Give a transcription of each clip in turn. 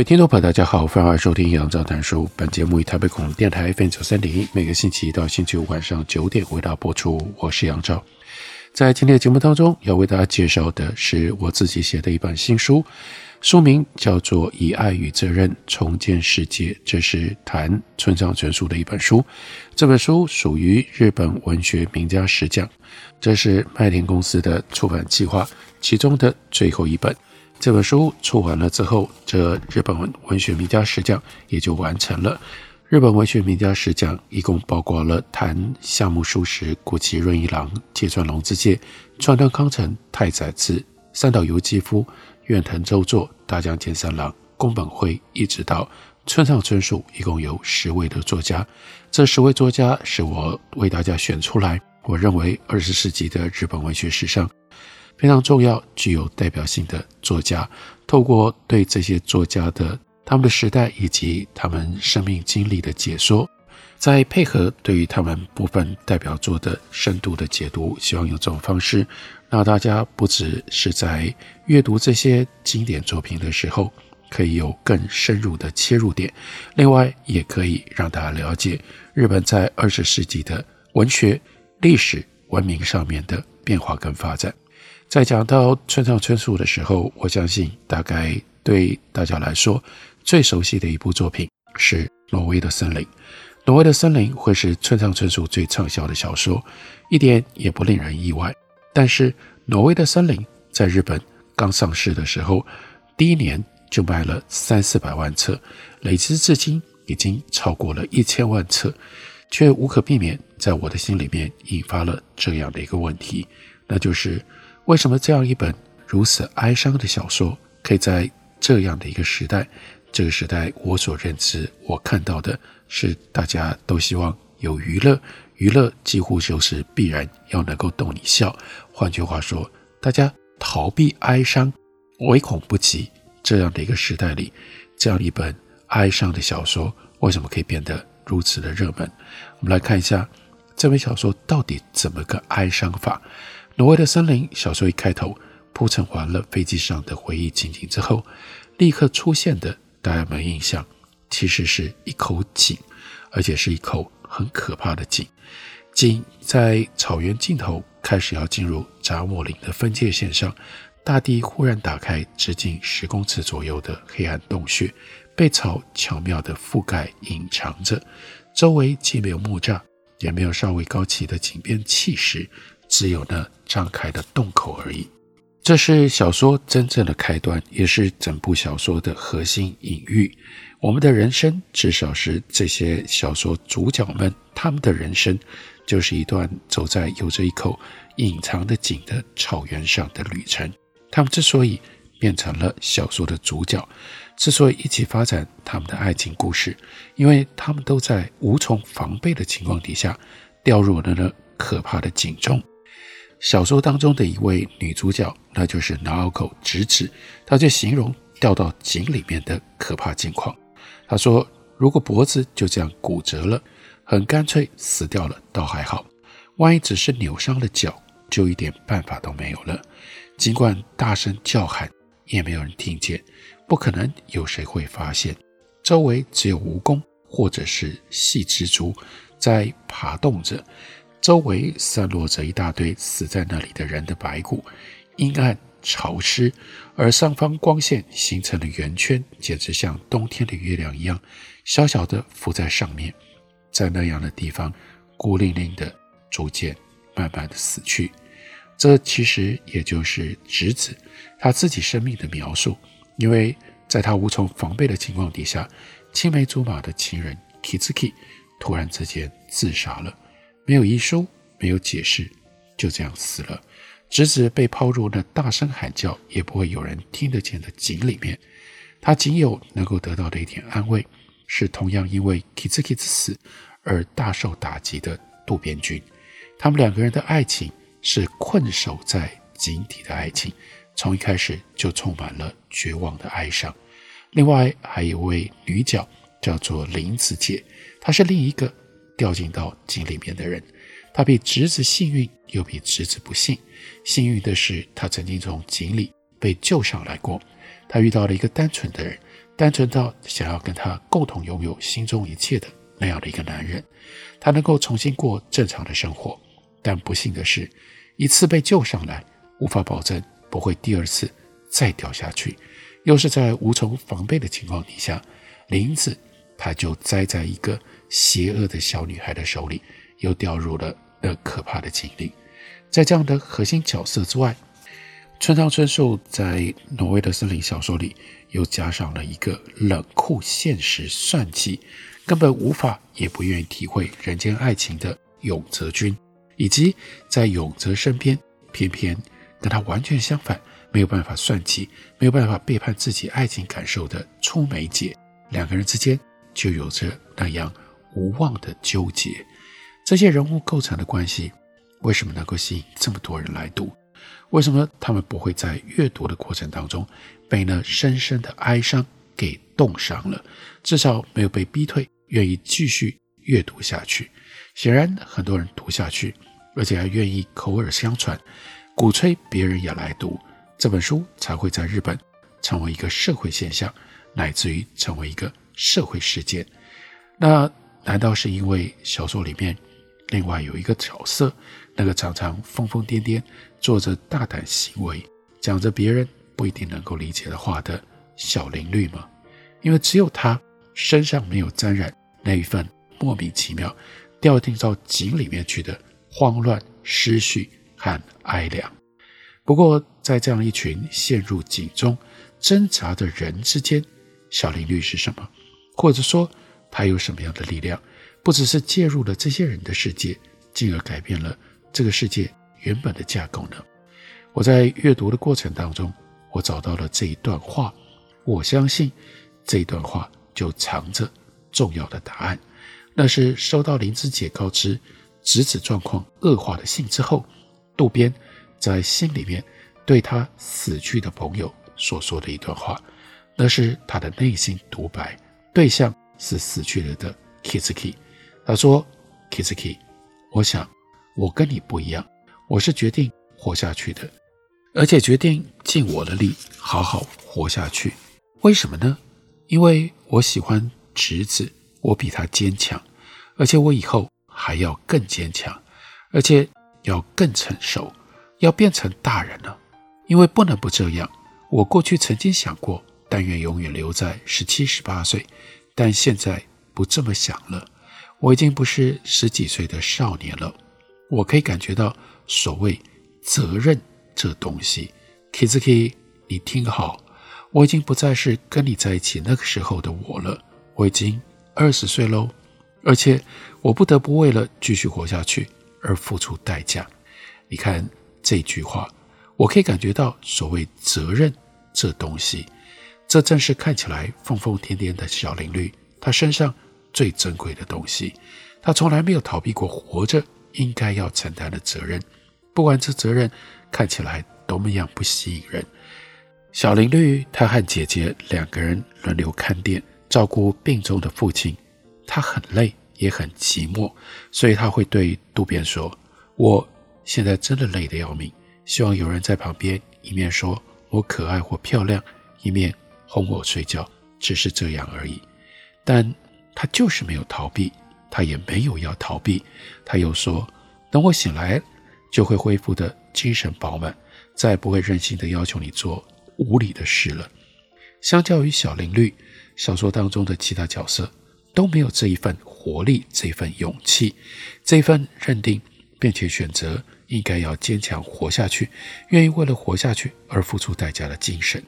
位听众朋友，大家好，欢迎收听杨照谈书。本节目以台北广播电台 FM 九三点一，每个星期一到星期五晚上九点为大家播出。我是杨照，在今天的节目当中，要为大家介绍的是我自己写的一本新书，书名叫做《以爱与责任重建世界》，这是谈村上春树的一本书。这本书属于日本文学名家十讲，这是麦田公司的出版计划其中的最后一本。这本书出完了之后，这日本文学名家十讲也就完成了。日本文学名家十讲一共包括了谈夏目漱石、谷崎润一郎、芥川龙之介、川端康成、太宰治、三岛由纪夫、远藤周作、大江健三郎、宫本辉，一直到村上春树，一共有十位的作家。这十位作家是我为大家选出来，我认为二十世纪的日本文学史上。非常重要、具有代表性的作家，透过对这些作家的他们的时代以及他们生命经历的解说，再配合对于他们部分代表作的深度的解读，希望用这种方式，让大家不只是在阅读这些经典作品的时候，可以有更深入的切入点，另外也可以让大家了解日本在二十世纪的文学、历史、文明上面的变化跟发展。在讲到村上春树的时候，我相信大概对大家来说最熟悉的一部作品是《挪威的森林》。《挪威的森林》会是村上春树最畅销的小说，一点也不令人意外。但是，《挪威的森林》在日本刚上市的时候，第一年就卖了三四百万册，累积至今已经超过了一千万册，却无可避免在我的心里面引发了这样的一个问题，那就是。为什么这样一本如此哀伤的小说，可以在这样的一个时代，这个时代我所认知、我看到的是，大家都希望有娱乐，娱乐几乎就是必然要能够逗你笑。换句话说，大家逃避哀伤，唯恐不及。这样的一个时代里，这样一本哀伤的小说，为什么可以变得如此的热门？我们来看一下这本小说到底怎么个哀伤法。挪威的森林小说一开头铺陈完了飞机上的回忆情景之后，立刻出现的，大家有没印象？其实是一口井，而且是一口很可怕的井。井在草原尽头开始要进入札莫林的分界线上，大地忽然打开，直径十公尺左右的黑暗洞穴，被草巧妙地覆盖隐藏着，周围既没有木栅，也没有稍微高起的井边砌石。只有那张开的洞口而已。这是小说真正的开端，也是整部小说的核心隐喻。我们的人生，至少是这些小说主角们他们的人生，就是一段走在有着一口隐藏的井的草原上的旅程。他们之所以变成了小说的主角，之所以一起发展他们的爱情故事，因为他们都在无从防备的情况底下掉入了那可怕的井中。小说当中的一位女主角，那就是 Naoko 直子，她就形容掉到井里面的可怕境况。她说：“如果脖子就这样骨折了，很干脆死掉了，倒还好；万一只是扭伤了脚，就一点办法都没有了。尽管大声叫喊，也没有人听见，不可能有谁会发现。周围只有蜈蚣或者是细蜘蛛在爬动着。”周围散落着一大堆死在那里的人的白骨，阴暗潮湿，而上方光线形成的圆圈，简直像冬天的月亮一样，小小的浮在上面。在那样的地方，孤零零的，逐渐慢慢的死去。这其实也就是直子他自己生命的描述，因为在他无从防备的情况底下，青梅竹马的情人 Kizuki 突然之间自杀了。没有遗书，没有解释，就这样死了。直子被抛入那大声喊叫也不会有人听得见的井里面，他仅有能够得到的一点安慰，是同样因为 Kizuki 之死而大受打击的渡边君。他们两个人的爱情是困守在井底的爱情，从一开始就充满了绝望的哀伤。另外还有位女角叫做林子姐，她是另一个掉进到井里面的人。他比侄子幸运，又比侄子不幸。幸运的是，他曾经从井里被救上来过。他遇到了一个单纯的人，单纯到想要跟他共同拥有心中一切的那样的一个男人。他能够重新过正常的生活。但不幸的是，一次被救上来，无法保证不会第二次再掉下去。又是在无从防备的情况底下，林子他就栽在一个邪恶的小女孩的手里。又掉入了那可怕的井里。在这样的核心角色之外，村上春树在《挪威的森林》小说里又加上了一个冷酷、现实、算计，根本无法也不愿意体会人间爱情的永泽君，以及在永泽身边偏偏跟他完全相反，没有办法算计，没有办法背叛自己爱情感受的出梅姐，两个人之间就有着那样无望的纠结。这些人物构成的关系，为什么能够吸引这么多人来读？为什么他们不会在阅读的过程当中被那深深的哀伤给冻伤了？至少没有被逼退，愿意继续阅读下去。显然，很多人读下去，而且还愿意口耳相传，鼓吹别人也来读这本书，才会在日本成为一个社会现象，乃至于成为一个社会事件。那难道是因为小说里面？另外有一个角色，那个常常疯疯癫癫、做着大胆行为、讲着别人不一定能够理解的话的小林绿吗？因为只有他身上没有沾染那一份莫名其妙掉进到井里面去的慌乱、失序和哀凉。不过，在这样一群陷入井中挣扎的人之间，小林绿是什么？或者说，他有什么样的力量？不只是介入了这些人的世界，进而改变了这个世界原本的架构呢？我在阅读的过程当中，我找到了这一段话，我相信这一段话就藏着重要的答案。那是收到綾子姐告知侄子状况恶化的信之后，渡边在信里面对他死去的朋友所说的一段话，那是他的内心独白，对象是死去了的 Kizuki。他说：“Kizuki，我想我跟你不一样，我是决定活下去的，而且决定尽我的力好好活下去。为什么呢？因为我喜欢侄子，我比他坚强，而且我以后还要更坚强，而且要更成熟，要变成大人了。因为不能不这样。我过去曾经想过，但愿永远留在十七、十八岁，但现在不这么想了。”我已经不是十几岁的少年了，我可以感觉到所谓责任这东西。Kizuki，你听好，我已经不再是跟你在一起那个时候的我了。我已经二十岁喽，而且我不得不为了继续活下去而付出代价。你看这句话，我可以感觉到所谓责任这东西，这正是看起来疯疯癫癫的小林绿，他身上。最珍贵的东西，他从来没有逃避过活着应该要承担的责任，不管这责任看起来多么样不吸引人。小林绿，他和姐姐两个人轮流看店，照顾病中的父亲。他很累，也很寂寞，所以他会对渡边说：“我现在真的累得要命，希望有人在旁边，一面说我可爱或漂亮，一面哄我睡觉，只是这样而已。”但他就是没有逃避，他也没有要逃避。他又说：“等我醒来，就会恢复的精神饱满，再不会任性的要求你做无理的事了。”相较于小林绿，小说当中的其他角色都没有这一份活力、这一份勇气、这一份认定，并且选择应该要坚强活下去，愿意为了活下去而付出代价的精神。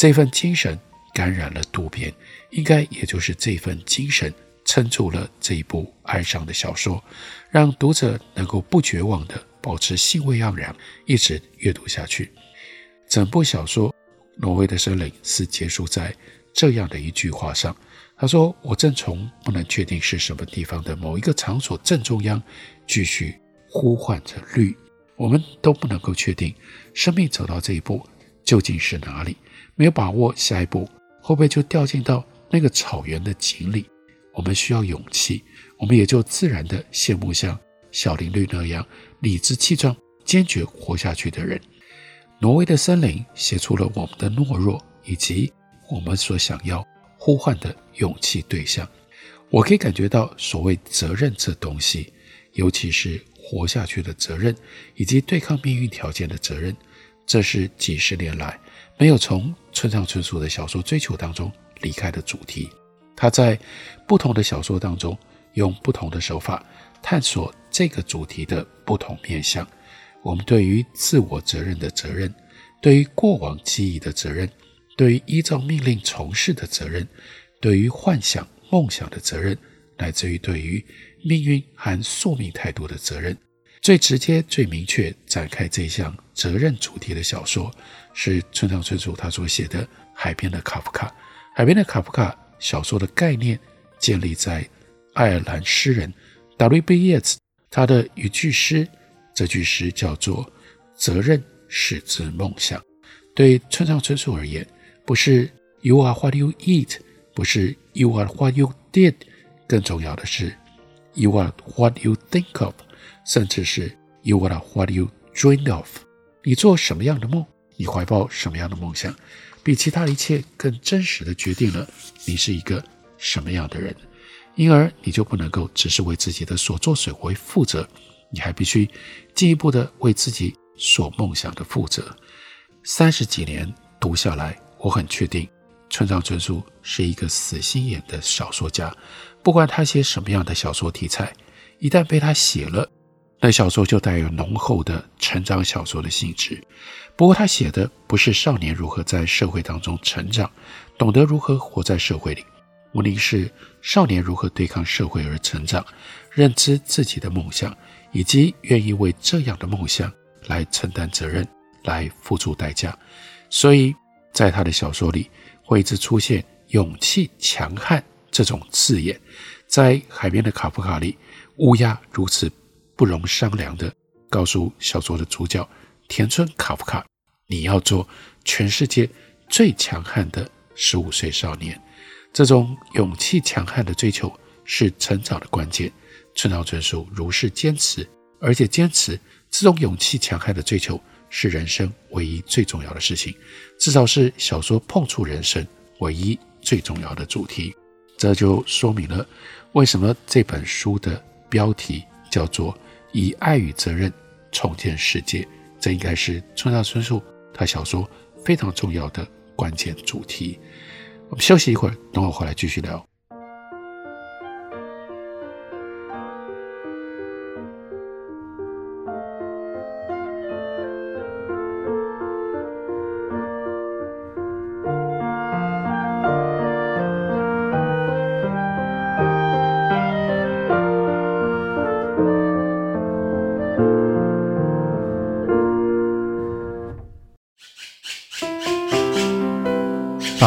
这份精神。感染了渡边，应该也就是这份精神撑住了这一部哀伤的小说，让读者能够不绝望地保持兴味盎然，一直阅读下去。整部小说《挪威的森林》是结束在这样的一句话上。他说：“我正从不能确定是什么地方的某一个场所正中央，继续呼唤着绿。我们都不能够确定，生命走到这一步究竟是哪里，没有把握下一步会不会就掉进到那个草原的井里。我们需要勇气，我们也就自然地羡慕像小林绿那样理直气壮、坚决活下去的人。挪威的森林写出了我们的懦弱，以及我们所想要呼唤的勇气对象。我可以感觉到所谓责任这东西，尤其是活下去的责任，以及对抗命运条件的责任，这是几十年来没有从村上春树的小说追求当中离开的主题。他在不同的小说当中，用不同的手法探索这个主题的不同面向。我们对于自我责任的责任，对于过往记忆的责任，对于依照命令从事的责任，对于幻想梦想的责任，乃至于对于命运和宿命态度的责任，最直接、最明确展开这项责任主题的小说，是村上春树他所写的《海边的卡夫卡》。《海边的卡夫卡》小说的概念建立在爱尔兰诗人 W.B. Yeats 他的一句诗，这句诗叫做“责任始自梦想”。对村上春树而言，不是 “You are what you eat”，不是 “You are what you did”，更重要的是。You are what you think of，甚至是 You are what you dream of。你做什么样的梦，你怀抱什么样的梦想，比其他一切更真实的决定了你是一个什么样的人。因而，你就不能够只是为自己的所作所为负责，你还必须进一步的为自己所梦想的负责。三十几年读下来，我很确定，村上春树是一个死心眼的小说家。不管他写什么样的小说题材，一旦被他写了，那小说就带有浓厚的成长小说的性质。不过他写的不是少年如何在社会当中成长，懂得如何活在社会里，无宁是少年如何对抗社会而成长，认知自己的梦想，以及愿意为这样的梦想来承担责任，来付出代价。所以在他的小说里会一直出现勇气、强悍。这种字眼，在海边的卡夫卡里，乌鸦如此不容商量的告诉小说的主角田村卡夫卡：“你要做全世界最强悍的十五岁少年。”这种勇气强悍的追求是成长的关键。村上春树如是坚持，而且坚持这种勇气强悍的追求是人生唯一最重要的事情，至少是小说碰触人生唯一最重要的主题。这就说明了为什么这本书的标题叫做“以爱与责任重建世界”。这应该是村上春树他小说非常重要的关键主题。我们休息一会儿，等我回来继续聊。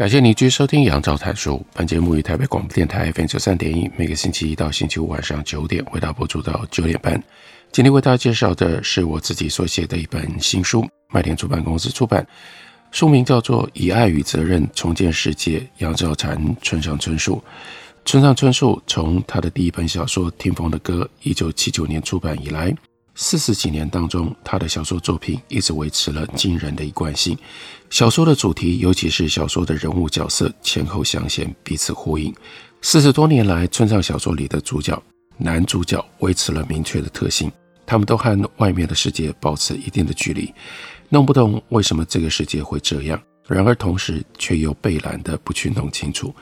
感谢您继续收听杨照谈书。本节目于台北广播电台 FM 九三点一，每个星期一到星期五晚上九点，为大家播出到九点半。今天为大家介绍的是我自己所写的一本新书，麦田出版公司出版，书名叫做《以爱与责任重建世界》。杨照谈村上春树。村上春树从他的第一本小说《听风的歌》一九七九年出版以来，四十几年当中，他的小说作品一直维持了惊人的一贯性。小说的主题，尤其是小说的人物角色，前后相衔，彼此呼应。四十多年来，村上小说里的主角、男主角维持了明确的特性，他们都和外面的世界保持一定的距离，弄不懂为什么这个世界会这样。然而，同时却又被懒得不去弄清楚。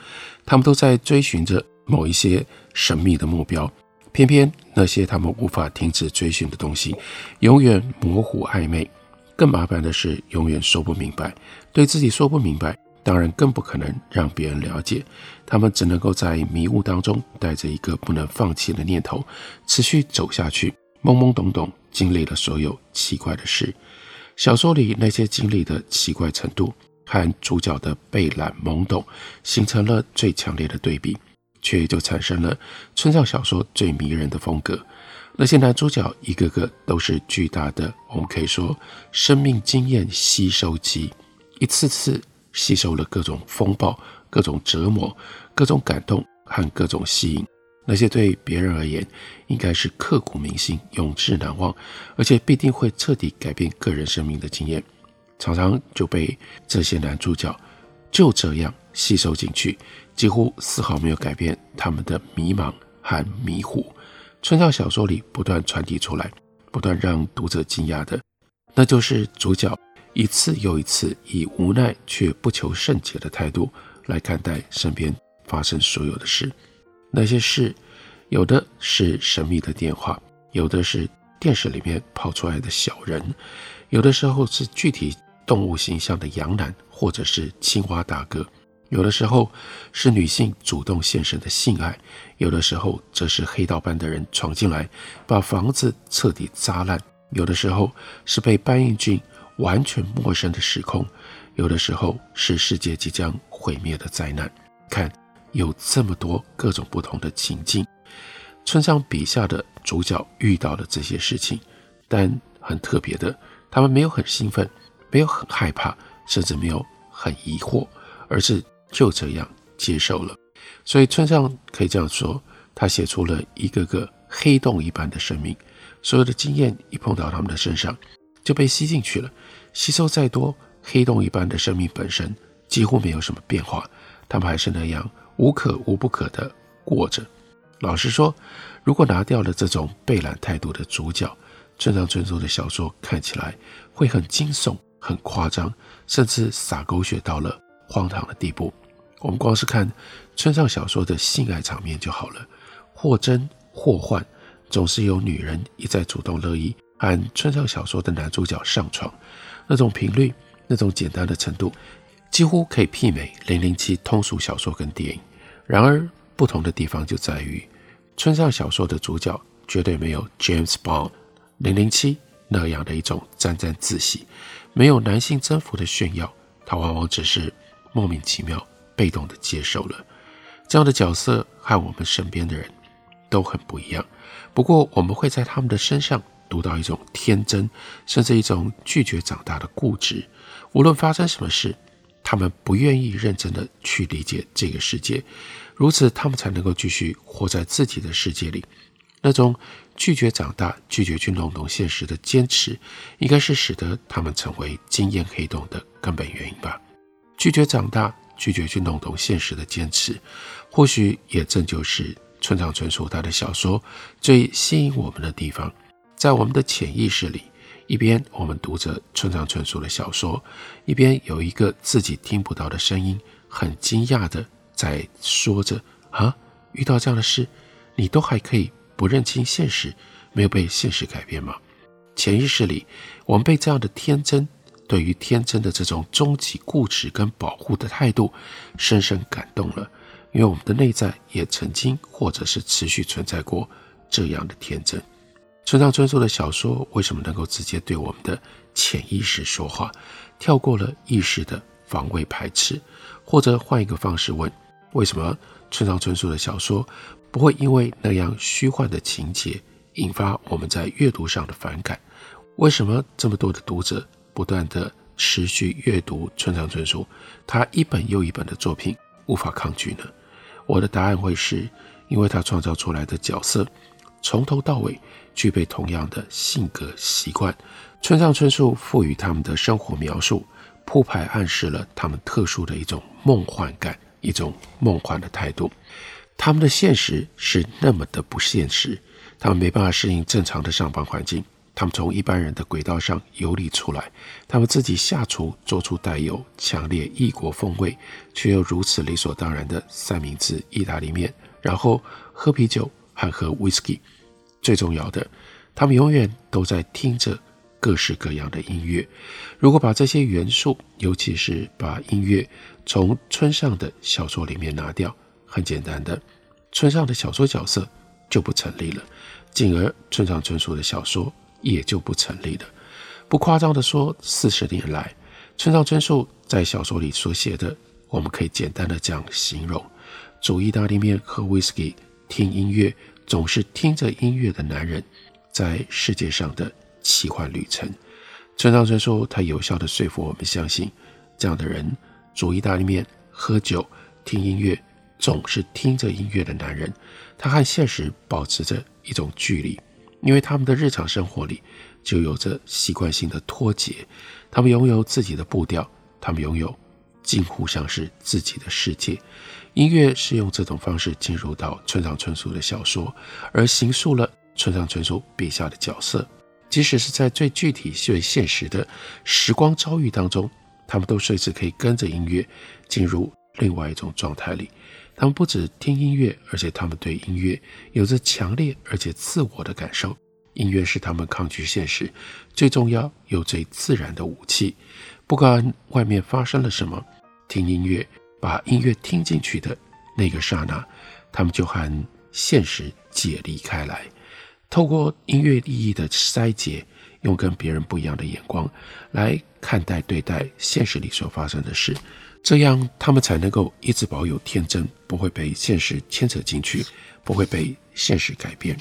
他们都在追寻着某一些神秘的目标。偏偏那些他们无法停止追寻的东西，永远模糊暧昧。更麻烦的是，永远说不明白。对自己说不明白，当然更不可能让别人了解。他们只能够在迷雾当中，带着一个不能放弃的念头，持续走下去，懵懵懂懂经历了所有奇怪的事。小说里那些经历的奇怪程度，和主角的被懒懵懂，形成了最强烈的对比。却就产生了村上小说最迷人的风格。那些男主角一个个都是巨大的，我们可以说生命经验吸收机，一次次吸收了各种风暴、各种折磨、各种感动和各种吸引。那些对别人而言应该是刻骨铭心、永志难忘，而且必定会彻底改变个人生命的经验，常常就被这些男主角就这样吸收进去。几乎丝毫没有改变他们的迷茫和迷糊。村上小说里不断传递出来、不断让读者惊讶的，那就是主角一次又一次以无奈却不求甚解的态度来看待身边发生所有的事。那些事，有的是神秘的电话，有的是电视里面跑出来的小人，有的时候是具体动物形象的羊男，或者是青蛙大哥。有的时候是女性主动献身的性爱，有的时候则是黑道般的人闯进来，把房子彻底砸烂；有的时候是被搬运进完全陌生的时空，有的时候是世界即将毁灭的灾难。看，有这么多各种不同的情境，村上笔下的主角遇到了这些事情，但很特别的，他们没有很兴奋，没有很害怕，甚至没有很疑惑，而是。就这样接受了，所以村上可以这样说，他写出了一个个黑洞一般的生命，所有的经验一碰到他们的身上就被吸进去了，吸收再多，黑洞一般的生命本身几乎没有什么变化，他们还是那样无可无不可的过着。老实说，如果拿掉了这种被懒态度的主角，村上春树的小说看起来会很惊悚、很夸张，甚至洒狗血到了荒唐的地步。我们光是看村上小说的性爱场面就好了，或真或幻，总是有女人一再主动乐意和村上小说的男主角上床，那种频率，那种简单的程度，几乎可以媲美《零零七》通俗小说跟电影。然而，不同的地方就在于，村上小说的主角绝对没有 James Bond《零零七》那样的一种沾沾自喜，没有男性征服的炫耀，他往往只是莫名其妙。被动的接受了这样的角色，和我们身边的人都很不一样。不过，我们会在他们的身上读到一种天真，甚至一种拒绝长大的固执。无论发生什么事，他们不愿意认真的去理解这个世界，如此他们才能够继续活在自己的世界里。那种拒绝长大、拒绝去弄懂现实的坚持，应该是使得他们成为经验黑洞的根本原因吧。拒绝长大。拒绝去弄懂现实的坚持，或许也正就是村上春树他的小说最吸引我们的地方。在我们的潜意识里，一边我们读着村上春树的小说，一边有一个自己听不到的声音，很惊讶的在说着：“啊，遇到这样的事，你都还可以不认清现实，没有被现实改变吗？”潜意识里，我们被这样的天真。对于天真的这种终极固执跟保护的态度，深深感动了。因为我们的内在也曾经或者是持续存在过这样的天真。村上春树的小说为什么能够直接对我们的潜意识说话，跳过了意识的防卫排斥？或者换一个方式问：为什么村上春树的小说不会因为那样虚幻的情节引发我们在阅读上的反感？为什么这么多的读者？不断地持续阅读村上春树，他一本又一本的作品无法抗拒呢？我的答案会是，因为他创造出来的角色从头到尾具备同样的性格习惯。村上春树赋予他们的生活描述，铺排暗示了他们特殊的一种梦幻感，一种梦幻的态度。他们的现实是那么的不现实，他们没办法适应正常的上班环境。他们从一般人的轨道上游离出来，他们自己下厨做出带有强烈异国风味却又如此理所当然的三明治意大利面，然后喝啤酒和喝威士忌。最重要的，他们永远都在听着各式各样的音乐。如果把这些元素，尤其是把音乐从村上的小说里面拿掉，很简单的，村上的小说角色就不成立了，进而村上春树的小说。也就不成立了。不夸张地说，四十年来，村上春树在小说里所写的，我们可以简单的这样形容：煮意大利面、喝威士忌、听音乐，总是听着音乐的男人，在世界上的奇幻旅程。村上春树他有效地说服我们相信，这样的人煮意大利面、喝酒、听音乐，总是听着音乐的男人，他和现实保持着一种距离。因为他们的日常生活里就有着习惯性的脱节，他们拥有自己的步调，他们拥有近乎像是自己的世界。音乐是用这种方式进入到村上春树的小说，而形塑了村上春树笔下的角色。即使是在最具体、最现实的时光遭遇当中，他们都随时可以跟着音乐进入另外一种状态里。他们不止听音乐，而且他们对音乐有着强烈而且自我的感受。音乐是他们抗拒现实最重要又最自然的武器。不管外面发生了什么，听音乐，把音乐听进去的那个刹那，他们就和现实解离开来。透过音乐意义的筛解，用跟别人不一样的眼光来看待对待现实里所发生的事。这样，他们才能够一直保有天真，不会被现实牵扯进去，不会被现实改变。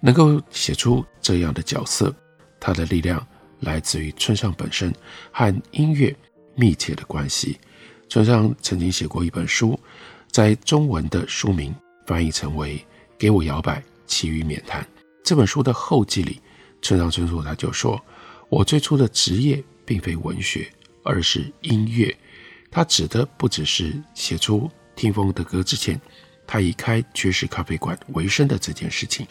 能够写出这样的角色，他的力量来自于村上本身和音乐密切的关系。村上曾经写过一本书，在中文的书名翻译成为《给我摇摆，其余免谈》。这本书的后记里，村上春树他就说：“我最初的职业并非文学，而是音乐。”他指的不只是写出听风的歌之前，他以开爵士咖啡馆为生的这件事情，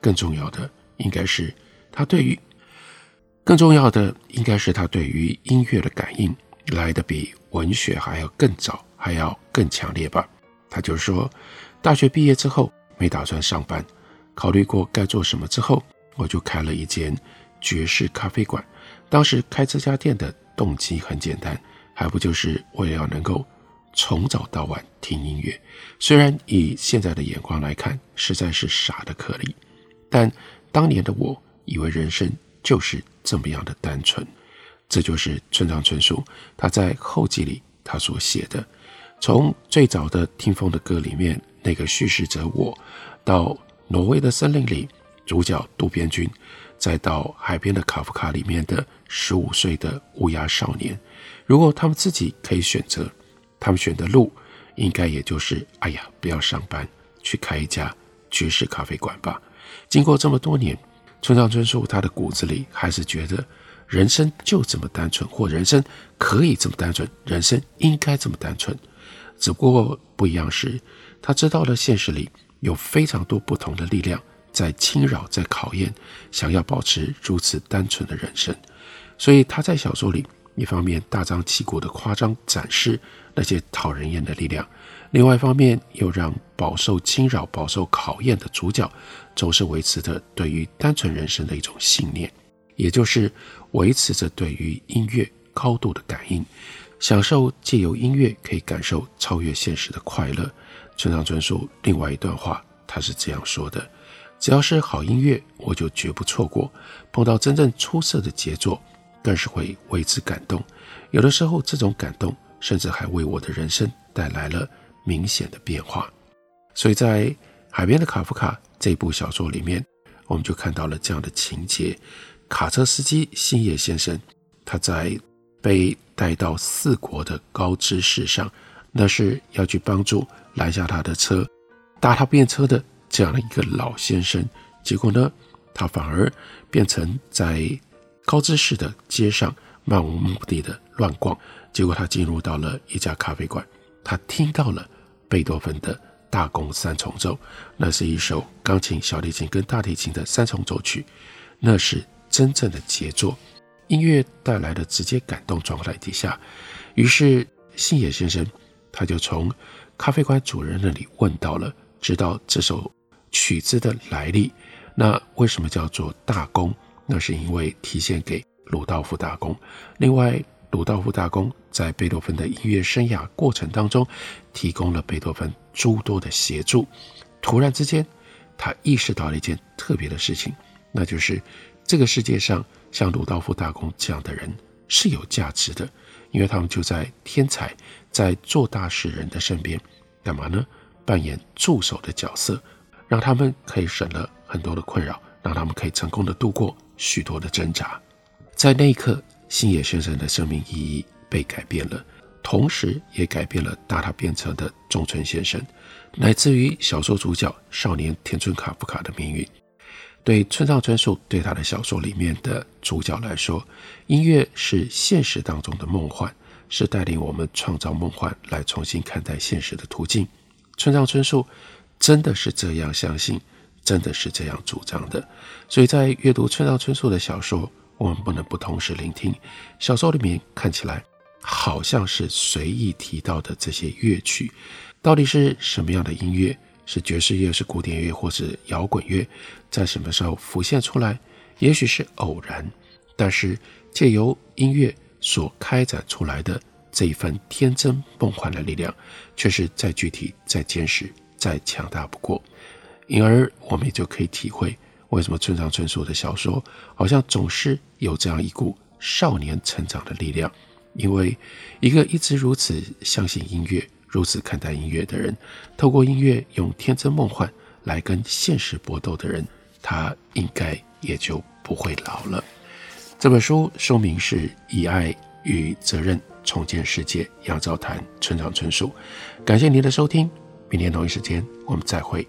更重要的应该是他对于更重要的应该是他对于音乐的感应来得比文学还要更早，还要更强烈吧。他就说，大学毕业之后没打算上班，考虑过该做什么之后，我就开了一间爵士咖啡馆。当时开这家店的动机很简单。还不就是为了要能够从早到晚听音乐？虽然以现在的眼光来看，实在是傻得可怜，但当年的我以为人生就是这么样的单纯。这就是村上春树他在后记里他所写的，从最早的听风的歌里面那个叙事者我，到挪威的森林里主角渡边君，再到海边的卡夫卡里面的十五岁的乌鸦少年。如果他们自己可以选择，他们选的路应该也就是：哎呀，不要上班，去开一家爵士咖啡馆吧。经过这么多年，村上春树他的骨子里还是觉得人生就这么单纯，或人生可以这么单纯，人生应该这么单纯。只不过不一样是，他知道了现实里有非常多不同的力量在侵扰、在考验，想要保持如此单纯的人生，所以他在小说里。一方面大张旗鼓地夸张展示那些讨人厌的力量，另外一方面又让饱受侵扰、饱受考验的主角总是维持着对于单纯人生的一种信念，也就是维持着对于音乐高度的感应，享受借由音乐可以感受超越现实的快乐。村上春树另外一段话，他是这样说的：“只要是好音乐，我就绝不错过；碰到真正出色的杰作。”更是会为之感动，有的时候这种感动甚至还为我的人生带来了明显的变化。所以在《海边的卡夫卡》这部小说里面，我们就看到了这样的情节：卡车司机星野先生，他在被带到四国的高知市上，那是要去帮助拦下他的车、搭他便车的这样的一个老先生，结果呢，他反而变成在高知市的街上漫无目的的乱逛。结果他进入到了一家咖啡馆，他听到了贝多芬的大公三重奏，那是一首钢琴、小提琴跟大提琴的三重奏曲，那是真正的杰作。音乐带来的直接感动状态底下，于是星野先生他就从咖啡馆主人那里问到了，知道这首曲子的来历。那为什么叫做大公？那是因为提献给鲁道夫大公。另外，鲁道夫大公在贝多芬的音乐生涯过程当中，提供了贝多芬诸多的协助。突然之间，他意识到了一件特别的事情，那就是这个世界上像鲁道夫大公这样的人是有价值的，因为他们就在天才、在做大事人的身边，干嘛呢？扮演助手的角色，让他们可以省了很多的困扰，让他们可以成功的度过许多的挣扎。在那一刻，星野先生的生命意义被改变了，同时也改变了大他编程的中村先生，乃至于小说主角少年田村卡夫卡的命运。对村上春树对他的小说里面的主角来说，音乐是现实当中的梦幻，是带领我们创造梦幻来重新看待现实的途径。村上春树真的是这样相信，真的是这样主张的。所以在阅读村上春树的小说，我们不能不同时聆听小说里面看起来好像是随意提到的这些乐曲，到底是什么样的音乐？是爵士乐，是古典乐，或是摇滚乐，在什么时候浮现出来？也许是偶然，但是借由音乐所开展出来的这一份天真梦幻的力量，却是再具体、再坚实、再强大不过。因而，我们也就可以体会为什么村上春树的小说好像总是有这样一股少年成长的力量，因为一个一直如此相信音乐。如此看待音乐的人，透过音乐用天真梦幻来跟现实搏斗的人，他应该也就不会老了。这本书书名是《以爱与责任重建世界》，杨照谈村上春树。感谢您的收听，明天同一时间我们再会。